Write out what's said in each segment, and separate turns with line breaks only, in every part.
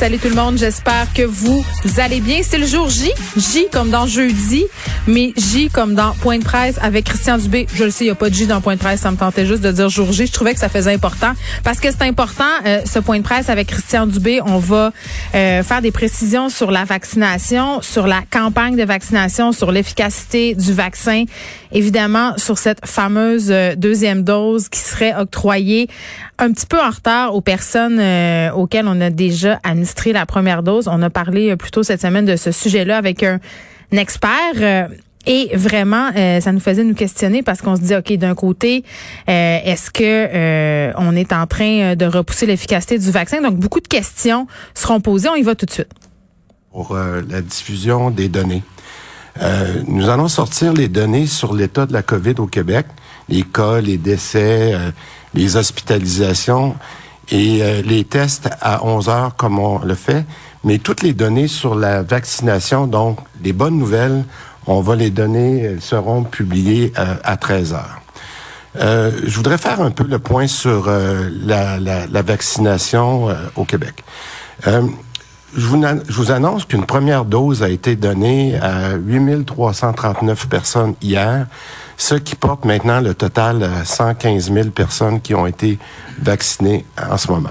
Salut tout le monde, j'espère que vous allez bien. C'est le jour J, J comme dans jeudi, mais J comme dans Point de presse avec Christian Dubé. Je le sais, il n'y a pas de J dans Point de presse, ça me tentait juste de dire jour J. Je trouvais que ça faisait important parce que c'est important, euh, ce Point de presse avec Christian Dubé. On va euh, faire des précisions sur la vaccination, sur la campagne de vaccination, sur l'efficacité du vaccin, évidemment sur cette fameuse euh, deuxième dose qui serait octroyée un petit peu en retard aux personnes auxquelles on a déjà administré la première dose. On a parlé euh, plus tôt cette semaine de ce sujet-là avec un, expert. Euh, et vraiment, euh, ça nous faisait nous questionner parce qu'on se dit, ok, d'un côté, est-ce que on est en train de repousser l'efficacité du vaccin? Donc beaucoup de questions seront posées. On y va tout de suite.
Pour la diffusion des données, nous allons sortir les données sur l'état de la COVID au Québec, les cas, les décès, les hospitalisations et euh, les tests à 11 heures comme on le fait, mais toutes les données sur la vaccination, donc les bonnes nouvelles, on va les donner, elles seront publiées euh, à 13 heures. Euh, je voudrais faire un peu le point sur euh, la, la, la, vaccination au Québec. Je, vous, annonce qu'une première dose a été donnée à 8339 personnes hier ce qui porte maintenant le total à 115 000 personnes qui ont été vaccinées en ce moment.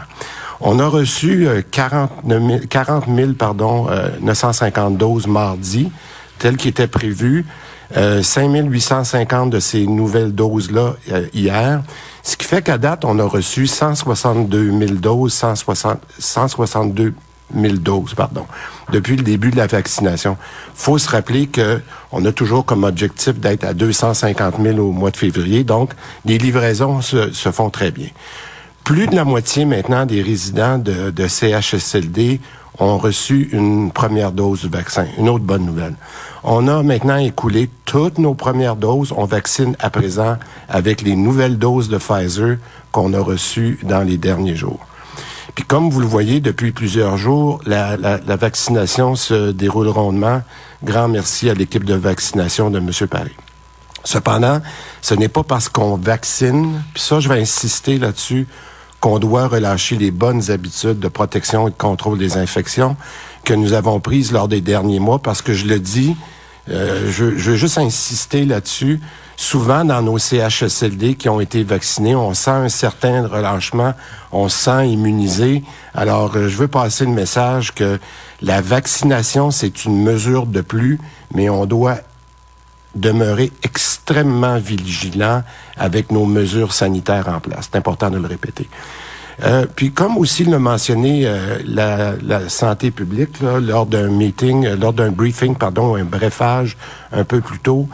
On a reçu 40 000, 40 000 pardon, 950 euh, doses mardi, tel qu'il était prévu. Euh, 5 850 de ces nouvelles doses-là euh, hier. Ce qui fait qu'à date, on a reçu 162 000 doses, 160, 162 000 doses, pardon, depuis le début de la vaccination. faut se rappeler que on a toujours comme objectif d'être à 250 000 au mois de février, donc les livraisons se, se font très bien. Plus de la moitié maintenant des résidents de, de CHSLD ont reçu une première dose du vaccin. Une autre bonne nouvelle. On a maintenant écoulé toutes nos premières doses. On vaccine à présent avec les nouvelles doses de Pfizer qu'on a reçues dans les derniers jours. Puis comme vous le voyez depuis plusieurs jours, la, vaccination se déroule rondement. Grand merci à l'équipe de vaccination de M. Paris. Cependant, ce n'est pas parce qu'on vaccine, puis ça, je vais insister là-dessus, qu'on doit relâcher les bonnes habitudes de protection et de contrôle des infections que nous avons prises lors des derniers mois, parce que je le dis, euh, je, veux juste insister là-dessus souvent dans nos CHSLD qui ont été vaccinés, on sent un certain relâchement, on se sent immunisé. Alors, euh, je veux passer le message que la vaccination, c'est une mesure de plus, mais on doit demeurer extrêmement vigilant avec nos mesures sanitaires en place. C'est important de le répéter. Euh, puis comme aussi le mentionné euh, la, la, santé publique lors d'un meeting, lors d'un briefing, pardon, un brefage un peu plus tôt,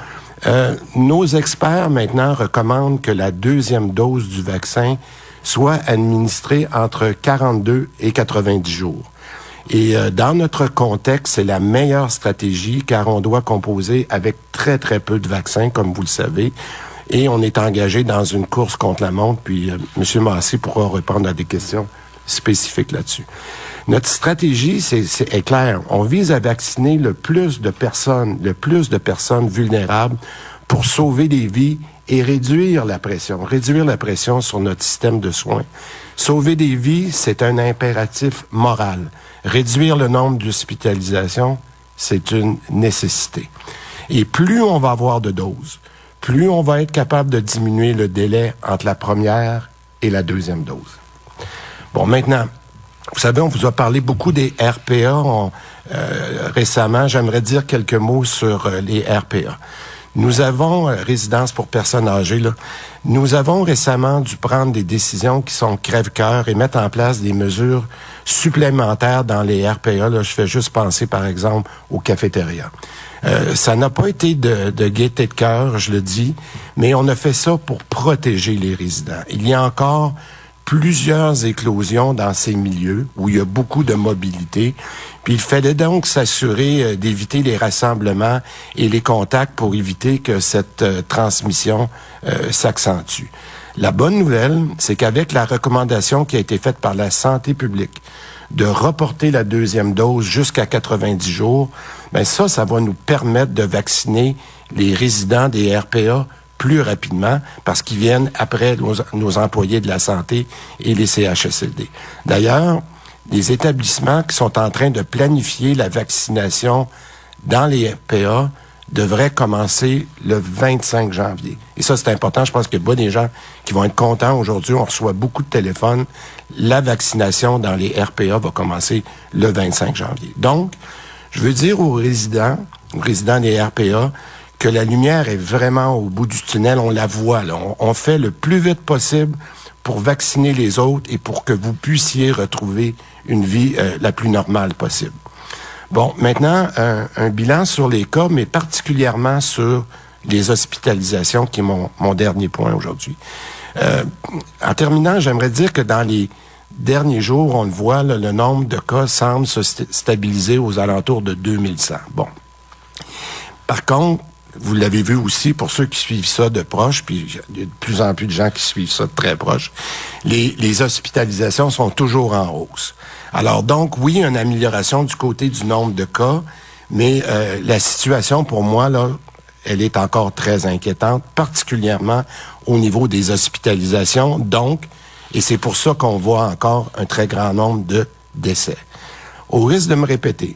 euh, nos experts maintenant recommandent que la deuxième dose du vaccin soit administrée entre 42 et 90 jours. Et euh, dans notre contexte, c'est la meilleure stratégie car on doit composer avec très très peu de vaccins, comme vous le savez. Et on est engagé dans une course contre la montre. Puis euh, M. Massé pourra répondre à des questions spécifiques là-dessus. Notre stratégie, c'est est claire. On vise à vacciner le plus de personnes, le plus de personnes vulnérables pour sauver des vies et réduire la pression, réduire la pression sur notre système de soins. Sauver des vies, c'est un impératif moral. Réduire le nombre d'hospitalisations, c'est une nécessité. Et plus on va avoir de doses, plus on va être capable de diminuer le délai entre la première et la deuxième dose. Bon, maintenant, vous savez, on vous a parlé beaucoup des RPA euh, récemment. J'aimerais dire quelques mots sur euh, les RPA. Nous avons, euh, résidence pour personnes âgées, là, nous avons récemment dû prendre des décisions qui sont crève-cœur et mettre en place des mesures supplémentaires dans les RPA. Là, je fais juste penser, par exemple, aux cafétérias. Euh, ça n'a pas été de, de gaieté de cœur, je le dis, mais on a fait ça pour protéger les résidents. Il y a encore plusieurs éclosions dans ces milieux où il y a beaucoup de mobilité. Puis il fallait donc s'assurer euh, d'éviter les rassemblements et les contacts pour éviter que cette euh, transmission euh, s'accentue. La bonne nouvelle, c'est qu'avec la recommandation qui a été faite par la santé publique de reporter la deuxième dose jusqu'à 90 jours, ben ça, ça va nous permettre de vacciner les résidents des RPA plus rapidement parce qu'ils viennent après nos, employés de la santé et les CHSLD. D'ailleurs, les établissements qui sont en train de planifier la vaccination dans les RPA devraient commencer le 25 janvier. Et ça, c'est important. Je pense qu'il y a des gens qui vont être contents aujourd'hui. On reçoit beaucoup de téléphones. La vaccination dans les RPA va commencer le 25 janvier. Donc, je veux dire aux résidents, aux résidents des RPA, que la lumière est vraiment au bout du tunnel, on la voit. Là. On, fait le plus vite possible pour vacciner les autres et pour que vous puissiez retrouver une vie euh, la plus normale possible. Bon, maintenant, un, bilan sur les cas, mais particulièrement sur les hospitalisations, qui est mon, dernier point aujourd'hui. Euh, en terminant, j'aimerais dire que dans les derniers jours, on voit, le nombre de cas semble se stabiliser aux alentours de 2100. Bon. Par contre, vous l'avez vu aussi pour ceux qui suivent ça de proche, puis il y a de plus en plus de gens qui suivent ça de très proche, les, les hospitalisations sont toujours en hausse. Alors donc, oui, une amélioration du côté du nombre de cas, mais euh, la situation pour moi, là, elle est encore très inquiétante, particulièrement au niveau des hospitalisations. Donc, et c'est pour ça qu'on voit encore un très grand nombre de décès. Au risque de me répéter,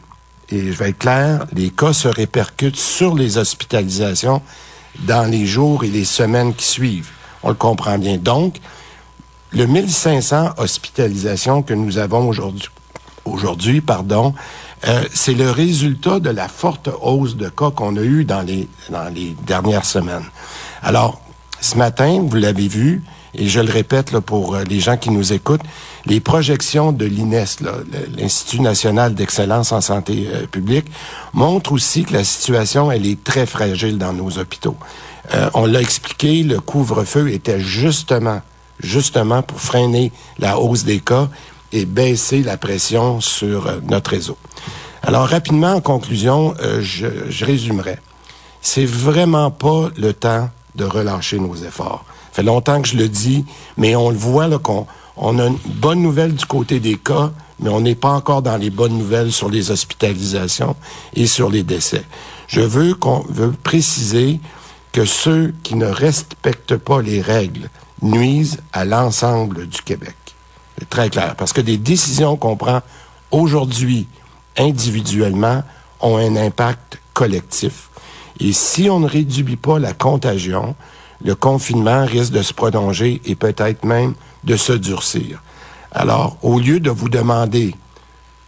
et je vais être clair, les cas se répercutent sur les hospitalisations dans les jours et les semaines qui suivent. On le comprend bien. Donc, le 1500 hospitalisations que nous avons aujourd'hui, aujourd'hui, pardon, euh, c'est le résultat de la forte hausse de cas qu'on a eu dans les, dans les dernières semaines. Alors, ce matin, vous l'avez vu, et je le répète là, pour euh, les gens qui nous écoutent, les projections de l'INES, l'Institut national d'excellence en santé euh, publique, montrent aussi que la situation, elle est très fragile dans nos hôpitaux. Euh, on l'a expliqué, le couvre-feu était justement, justement pour freiner la hausse des cas et baisser la pression sur notre réseau. Alors rapidement, en conclusion, je, je résumerai. C'est vraiment pas le temps de relâcher nos efforts fait longtemps que je le dis, mais on le voit là qu'on on a une bonne nouvelle du côté des cas, mais on n'est pas encore dans les bonnes nouvelles sur les hospitalisations et sur les décès. Je veux qu'on veut préciser que ceux qui ne respectent pas les règles nuisent à l'ensemble du Québec. C'est très clair, parce que des décisions qu'on prend aujourd'hui individuellement ont un impact collectif. Et si on ne réduit pas la contagion, le confinement risque de se prolonger et peut-être même de se durcir. Alors, au lieu de vous demander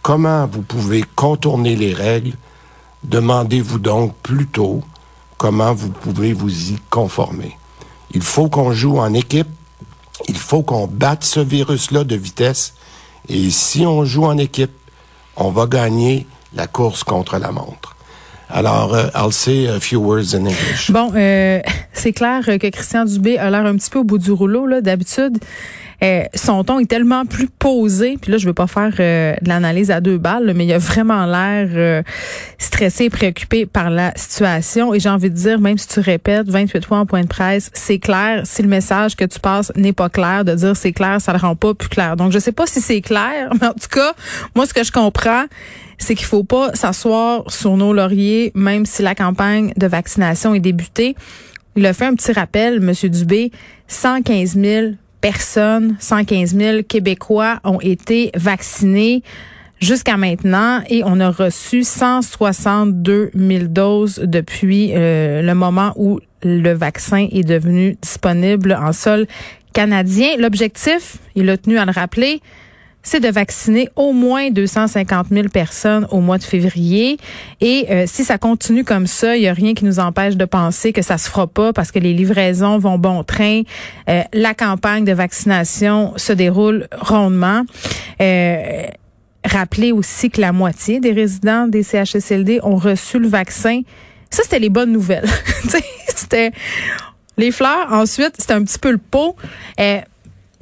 comment vous pouvez contourner les règles, demandez-vous donc plutôt comment vous pouvez vous y conformer. Il faut qu'on joue en équipe, il faut qu'on batte ce virus-là de vitesse, et si on joue en équipe, on va gagner la course contre la montre. Alors, euh, I'll say a few words in English.
Bon, euh, c'est clair que Christian Dubé a l'air un petit peu au bout du rouleau. Là, d'habitude, euh, son ton est tellement plus posé. Puis là, je veux pas faire euh, de l'analyse à deux balles, mais il a vraiment l'air stressé et préoccupé par la situation. Et j'ai envie de dire, même si tu répètes 28 fois en point de presse, c'est clair. Si le message que tu passes n'est pas clair, de dire c'est clair, ça le rend pas plus clair. Donc, je sais pas si c'est clair, mais en tout cas, moi, ce que je comprends, c'est qu'il faut pas s'asseoir sur nos lauriers, même si la campagne de vaccination est débutée. Il a fait un petit rappel, M. Dubé, 115 000 personnes, 115 000 Québécois ont été vaccinés jusqu'à maintenant et on a reçu 162 000 doses depuis euh, le moment où le vaccin est devenu disponible en sol canadien. L'objectif, il a tenu à le rappeler, c'est de vacciner au moins 250 000 personnes au mois de février. Et euh, si ça continue comme ça, il n'y a rien qui nous empêche de penser que ça se fera pas parce que les livraisons vont bon train. Euh, la campagne de vaccination se déroule rondement. Euh, rappelez aussi que la moitié des résidents des CHSLD ont reçu le vaccin. Ça, c'était les bonnes nouvelles. c'était les fleurs. Ensuite, c'était un petit peu le pot.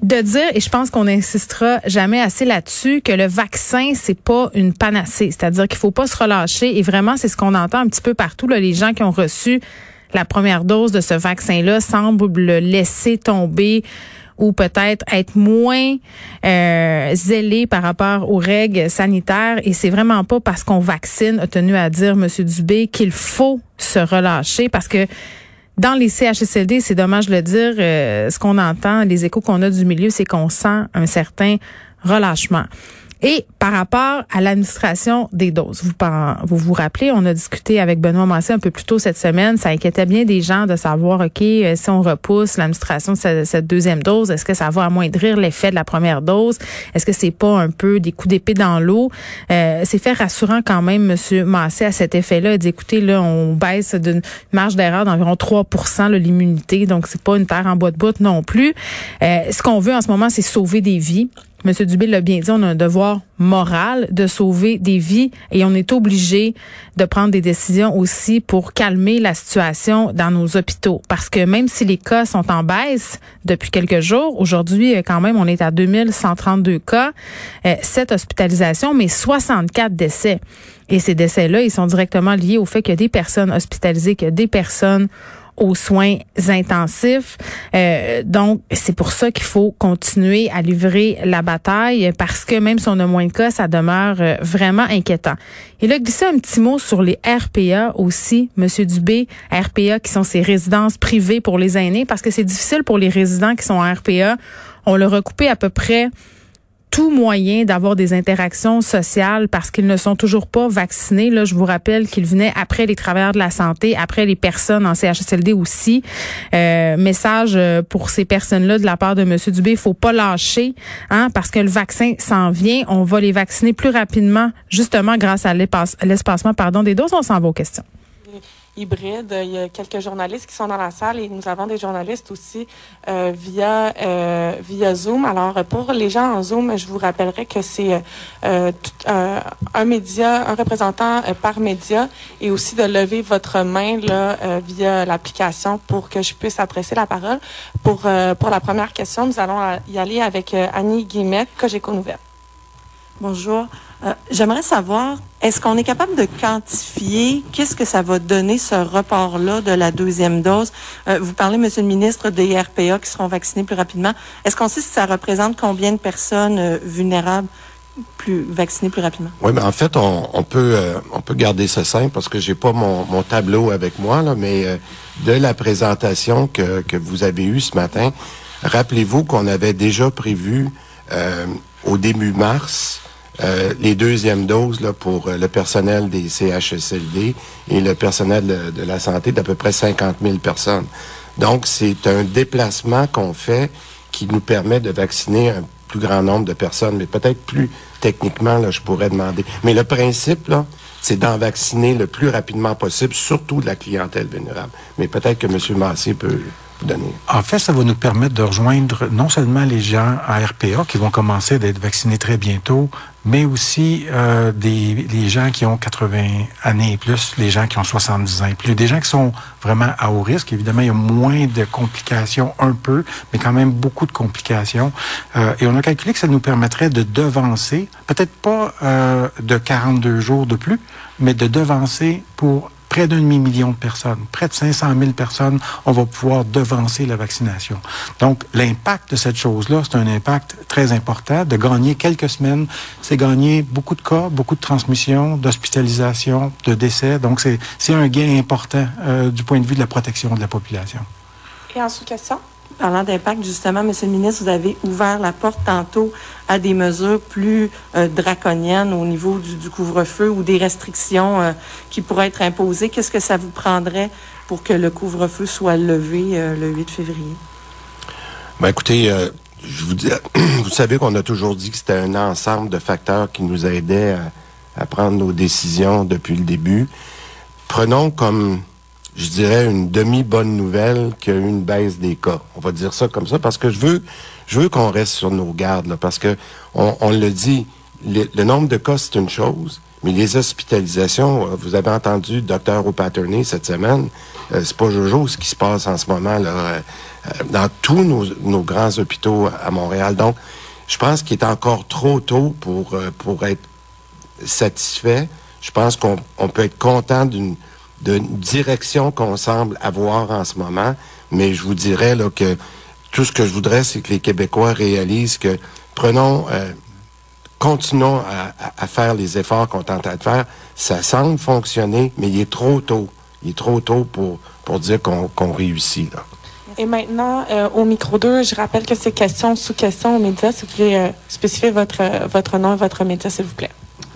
De dire, et je pense qu'on n'insistera jamais assez là-dessus, que le vaccin, c'est pas une panacée. C'est-à-dire qu'il faut pas se relâcher. Et vraiment, c'est ce qu'on entend un petit peu partout. Là, les gens qui ont reçu la première dose de ce vaccin-là semblent le laisser tomber ou peut-être être moins euh, zélés par rapport aux règles sanitaires. Et c'est vraiment pas parce qu'on vaccine, a tenu à dire M. Dubé, qu'il faut se relâcher parce que dans les CHSLD, c'est dommage de le dire, euh, ce qu'on entend, les échos qu'on a du milieu, c'est qu'on sent un certain relâchement. Et par rapport à l'administration des doses, vous, vous vous rappelez, on a discuté avec Benoît Massé un peu plus tôt cette semaine. Ça inquiétait bien des gens de savoir, OK, euh, si on repousse l'administration de cette, deuxième dose, est-ce que ça va amoindrir l'effet de la première dose? Est-ce que c'est pas un peu des coups d'épée dans l'eau? Euh, c'est fait rassurant quand même, Monsieur Massé, à cet effet-là. Écoutez, là, on baisse d'une marge d'erreur d'environ 3% l'immunité. Donc, c'est pas une terre en bois de bout non plus. Euh, ce qu'on veut en ce moment, c'est sauver des vies. Monsieur Dubé l'a bien dit, on a un devoir moral de sauver des vies et on est obligé de prendre des décisions aussi pour calmer la situation dans nos hôpitaux. Parce que même si les cas sont en baisse depuis quelques jours, aujourd'hui quand même on est à 2132 cas, euh, 7 hospitalisations, mais 64 décès. Et ces décès-là, ils sont directement liés au fait qu'il y a des personnes hospitalisées, qu'il y a des personnes aux soins intensifs. Euh, donc, c'est pour ça qu'il faut continuer à livrer la bataille parce que même si on a moins de cas, ça demeure euh, vraiment inquiétant. Il a glissé un petit mot sur les RPA aussi, Monsieur Dubé, RPA qui sont ces résidences privées pour les aînés parce que c'est difficile pour les résidents qui sont en RPA. On l'a recoupé à peu près tout moyen d'avoir des interactions sociales parce qu'ils ne sont toujours pas vaccinés. Là, je vous rappelle qu'ils venaient après les travailleurs de la santé, après les personnes en CHSLD aussi. Euh, message euh, pour ces personnes-là de la part de M. Dubé, faut pas lâcher, hein, parce que le vaccin s'en vient. On va les vacciner plus rapidement, justement grâce à l'espacement pardon des doses. On s'en va aux questions
hybride. Il y a quelques journalistes qui sont dans la salle et nous avons des journalistes aussi euh, via euh, via Zoom. Alors pour les gens en Zoom, je vous rappellerai que c'est euh, un média, un représentant par média et aussi de lever votre main là via l'application pour que je puisse adresser la parole. Pour pour la première question, nous allons y aller avec Annie Guillemette, Cogeco Nouvelle.
Bonjour. Euh, j'aimerais savoir, est-ce qu'on est capable de quantifier qu'est-ce que ça va donner ce report-là de la deuxième dose? Euh, vous parlez, Monsieur le ministre, des RPA qui seront vaccinés plus rapidement. Est-ce qu'on sait si ça représente combien de personnes euh, vulnérables plus vaccinées plus rapidement?
Oui, mais en fait, on, peut on peut garder ça simple parce que j'ai pas mon, mon, tableau avec moi, là, mais de la présentation que, que vous avez eue ce matin, rappelez-vous qu'on avait déjà prévu au début mars euh, les deuxièmes doses là, pour euh, le personnel des CHSLD et le personnel de, la santé d'à peu près 50 000 personnes. Donc, c'est un déplacement qu'on fait qui nous permet de vacciner un plus grand nombre de personnes, mais peut-être plus techniquement, là, je pourrais demander. Mais le principe, là, c'est d'en vacciner le plus rapidement possible, surtout de la clientèle vulnérable. Mais peut-être que M. Massé peut
en fait, ça va nous permettre de rejoindre non seulement les gens à RPA qui vont commencer d'être vaccinés très bientôt, mais aussi euh, les gens qui ont 80 années et plus, les gens qui ont 70 ans et plus, des gens qui sont vraiment à haut risque. Évidemment, il y a moins de complications, un peu, mais quand même beaucoup de complications. Euh, et on a calculé que ça nous permettrait de devancer, peut-être pas euh, de 42 jours de plus, mais de devancer pour près d'un demi-million de personnes, près de 500 000 personnes, on va pouvoir devancer la vaccination. Donc, l'impact de cette chose-là, c'est un impact très important. De gagner quelques semaines, c'est gagner beaucoup de cas, beaucoup de transmissions, d'hospitalisation, de décès. Donc, c'est un gain important euh, du point de vue de la protection de la population.
Et en sous-question?
Parlant d'impact, justement, Monsieur le ministre, vous avez ouvert la porte tantôt à des mesures plus euh, draconiennes au niveau du, couvre-feu ou des restrictions euh, qui pourraient être imposées. Qu'est-ce que ça vous prendrait pour que le couvre-feu soit levé euh, le 8 février?
Ben, écoutez, je vous, dis, vous savez qu'on a toujours dit que c'était un ensemble de facteurs qui nous aidaient à, prendre nos décisions depuis le début. Prenons comme, je dirais, une demi-bonne nouvelle qu'il y a eu une baisse des cas. On va dire ça comme ça parce que je veux, je veux qu'on reste sur nos gardes, là, parce que on, le dit, le, nombre de cas, c'est une chose, mais les hospitalisations, euh, vous avez entendu docteur O'Patterney cette semaine, euh, c'est pas Jojo ce qui se passe en ce moment là, euh, dans tous nos, grands hôpitaux à Montréal. Donc, je pense qu'il est encore trop tôt pour, pour être satisfait. Je pense qu'on peut être content d'une direction qu'on semble avoir en ce moment, mais je vous dirais là, que tout ce que je voudrais, c'est que les Québécois réalisent que prenons continuons à, faire les efforts qu'on tente de faire. Ça semble fonctionner, mais il est trop tôt. Il est trop tôt pour, pour dire qu'on réussit.
Et maintenant, euh, au micro 2, je rappelle que c'est question sous question aux médias. Si vous pouvez euh, spécifier votre, votre nom et votre média, s'il vous plaît.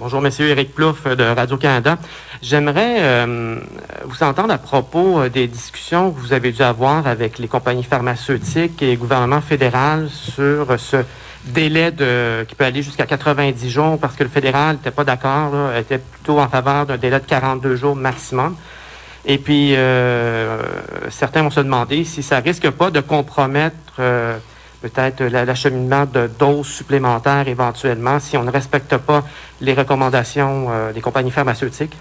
Bonjour, Monsieur Éric Plouffe de Radio-Canada. J'aimerais euh, vous entendre à propos des discussions que vous avez dû avoir avec les compagnies pharmaceutiques et le gouvernement fédéral sur ce délai de, qui peut aller jusqu'à 90 jours parce que le fédéral n'était pas d'accord, était plutôt en faveur d'un délai de 42 jours maximum. Et puis, euh, certains vont se demander si ça risque pas de compromettre euh, peut-être l'acheminement de doses supplémentaires éventuellement si on ne respecte pas les recommandations euh, des compagnies pharmaceutiques?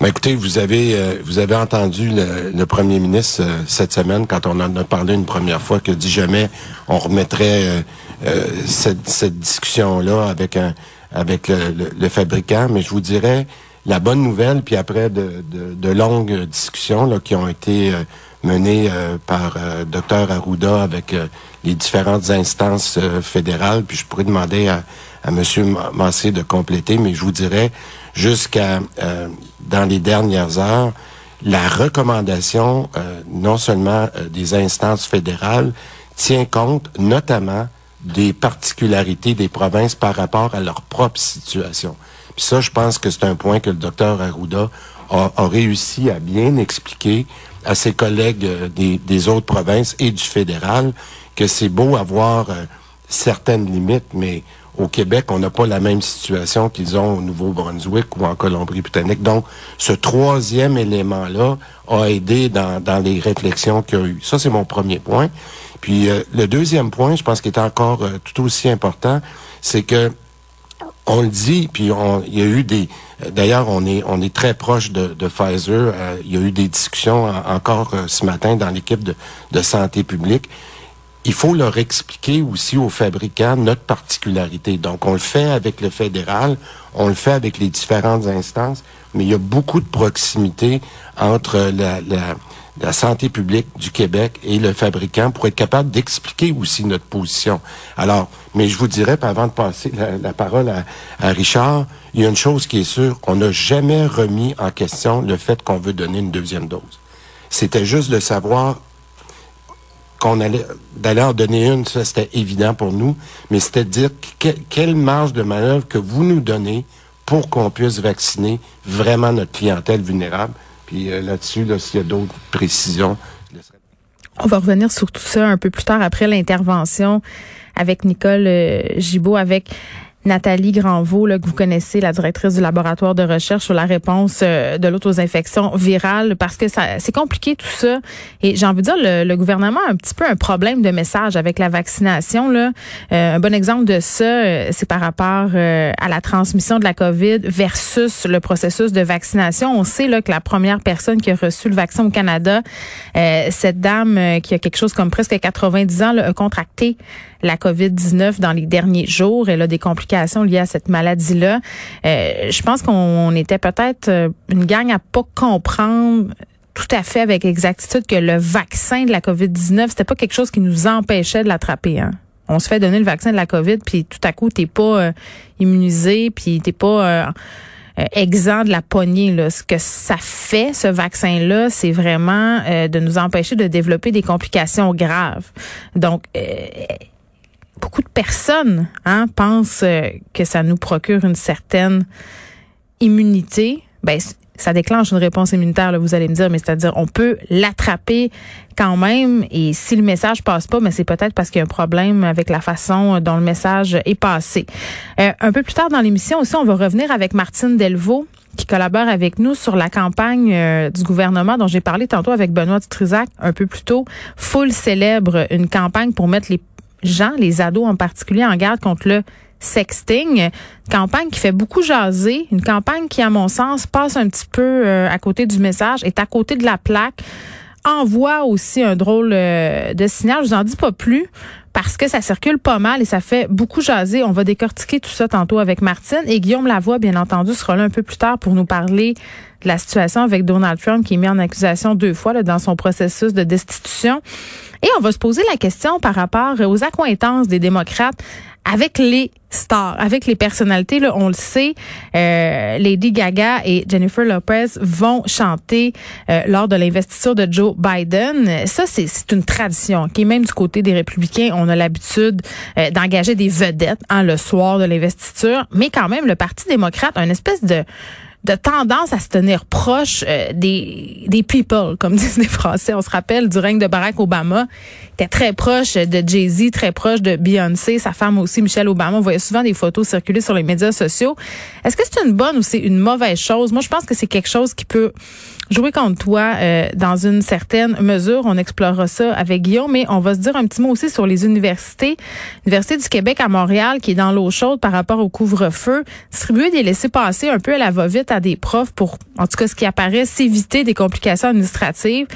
Ben écoutez, vous avez vous avez entendu le, premier ministre cette semaine quand on en a parlé une première fois que dit jamais on remettrait euh, cette, cette discussion-là avec un avec le, le, fabricant, mais je vous dirais la bonne nouvelle, puis après de, de, de longues discussions là, qui ont été euh, menées euh, par Dr Arruda avec les différentes instances fédérales, puis je pourrais demander à, à M. Massé de compléter, mais je vous dirais jusqu'à dans les dernières heures, la recommandation non seulement des instances fédérales tient compte notamment des particularités des provinces par rapport à leur propre situation. Puis ça, je pense que c'est un point que le docteur Arruda a, réussi à bien expliquer à ses collègues euh, des, autres provinces et du fédéral que c'est beau avoir euh, certaines limites, mais au Québec, on n'a pas la même situation qu'ils ont au Nouveau-Brunswick ou en Colombie-Britannique. Donc, ce troisième élément-là a aidé dans, dans les réflexions qu'il y a eu. Ça, c'est mon premier point. Puis euh, le deuxième point, je pense qu'il est encore euh, tout aussi important, c'est que on le dit, puis il y a eu des. D'ailleurs, on est on est très proche de, Pfizer. Euh, il y a eu des discussions encore ce matin dans l'équipe de, de santé publique. Il faut leur expliquer aussi aux fabricants notre particularité. Donc, on le fait avec le fédéral, on le fait avec les différentes instances, mais il y a beaucoup de proximité entre la, la la santé publique du Québec et le fabricant pour être capable d'expliquer aussi notre position. Alors, mais je vous dirais, avant de passer la, parole à, Richard, il y a une chose qui est sûre, on n'a jamais remis en question le fait qu'on veut donner une deuxième dose. C'était juste de savoir qu'on allait d'aller en donner une, ça c'était évident pour nous, mais c'était de dire quelle marge de manœuvre que vous nous donnez pour qu'on puisse vacciner vraiment notre clientèle vulnérable. Puis euh, là-dessus, là, s'il y a d'autres précisions, je laisserai...
On va revenir sur tout ça un peu plus tard après l'intervention avec Nicole euh, Gibault, avec Nathalie Granvaux, là, que vous connaissez, la directrice du laboratoire de recherche sur la réponse euh, de l'autre aux infections virales, parce que ça, c'est compliqué tout ça. Et j'ai envie de dire, le, gouvernement a un petit peu un problème de message avec la vaccination. Là. Euh, un bon exemple de ça, euh, c'est par rapport à la transmission de la COVID versus le processus de vaccination. On sait là, que la première personne qui a reçu le vaccin au Canada, cette dame qui a quelque chose comme presque 90 ans, là, a contracté la COVID-19 dans les derniers jours. Elle a des complications liées à cette maladie-là. Euh, je pense qu'on était peut-être euh, une gang à pas comprendre tout à fait avec exactitude que le vaccin de la COVID-19, c'était pas quelque chose qui nous empêchait de l'attraper. Hein. On se fait donner le vaccin de la COVID, puis tout à coup, t'es pas euh, immunisé, puis t'es pas exempt de la poignée. Là. Ce que ça fait, ce vaccin-là, c'est vraiment de nous empêcher de développer des complications graves. Donc, beaucoup de personnes hein, pensent euh, que ça nous procure une certaine immunité. Ben, ça déclenche une réponse immunitaire, là, vous allez me dire, mais c'est-à-dire on peut l'attraper quand même et si le message passe pas, mais c'est peut-être parce qu'il y a un problème avec la façon dont le message est passé. Euh, un peu plus tard dans l'émission aussi, on va revenir avec Martine Delvaux qui collabore avec nous sur la campagne euh, du gouvernement dont j'ai parlé tantôt avec Benoît Dutrisac un peu plus tôt. Full célèbre une campagne pour mettre les gens, les ados en particulier, en garde contre le sexting. Campagne qui fait beaucoup jaser, une campagne qui, à mon sens, passe un petit peu euh, à côté du message, est à côté de la plaque, envoie aussi un drôle euh, de signal. Je vous en dis pas plus parce que ça circule pas mal et ça fait beaucoup jaser. On va décortiquer tout ça tantôt avec Martine et Guillaume Lavoie, bien entendu, sera là un peu plus tard pour nous parler de la situation avec Donald Trump qui est mis en accusation deux fois dans son processus de destitution. Et on va se poser la question par rapport aux accointances des démocrates avec les stars, avec les personnalités. Là, on le sait, euh, Lady Gaga et Jennifer Lopez vont chanter euh, lors de l'investiture de Joe Biden. Ça, c'est une tradition. Qui est même du côté des républicains, on a l'habitude euh, d'engager des vedettes hein, le soir de l'investiture. Mais quand même, le Parti démocrate a une espèce de de tendance à se tenir proche euh, des, des people, comme disent les Français. On se rappelle du règne de Barack Obama. Il était très proche de Jay-Z, très proche de Beyoncé, sa femme aussi, Michelle Obama. On voyait souvent des photos circuler sur les médias sociaux. Est-ce que c'est une bonne ou c'est une mauvaise chose? Moi, je pense que c'est quelque chose qui peut jouer contre toi euh, dans une certaine mesure. On explorera ça avec Guillaume, mais on va se dire un petit mot aussi sur les universités. L'Université du Québec à Montréal, qui est dans l'eau chaude par rapport au couvre-feu, distribuer des laissés-passer un peu à la va-vite à des profs pour, en tout cas, ce qui apparaît, s'éviter des complications administratives.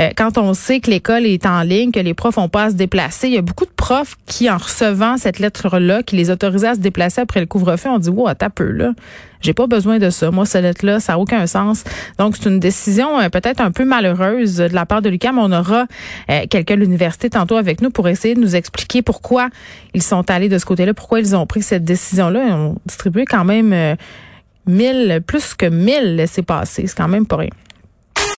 Euh, quand on sait que l'école est en ligne, que les profs ont pas à se déplacer, il y a beaucoup de profs qui, en recevant cette lettre-là, qui les autorisait à se déplacer après le couvre-feu, ont dit, wow, t'as peu, là. J'ai pas besoin de ça. Moi, cette lettre-là, ça n'a aucun sens. Donc, c'est une décision euh, peut-être un peu malheureuse de la part de l'UQAM. On aura euh, quelqu'un de l'université tantôt avec nous pour essayer de nous expliquer pourquoi ils sont allés de ce côté-là, pourquoi ils ont pris cette décision-là. Ils ont distribué quand même euh, mille, plus que mille laissés passer. C'est quand même pas rien.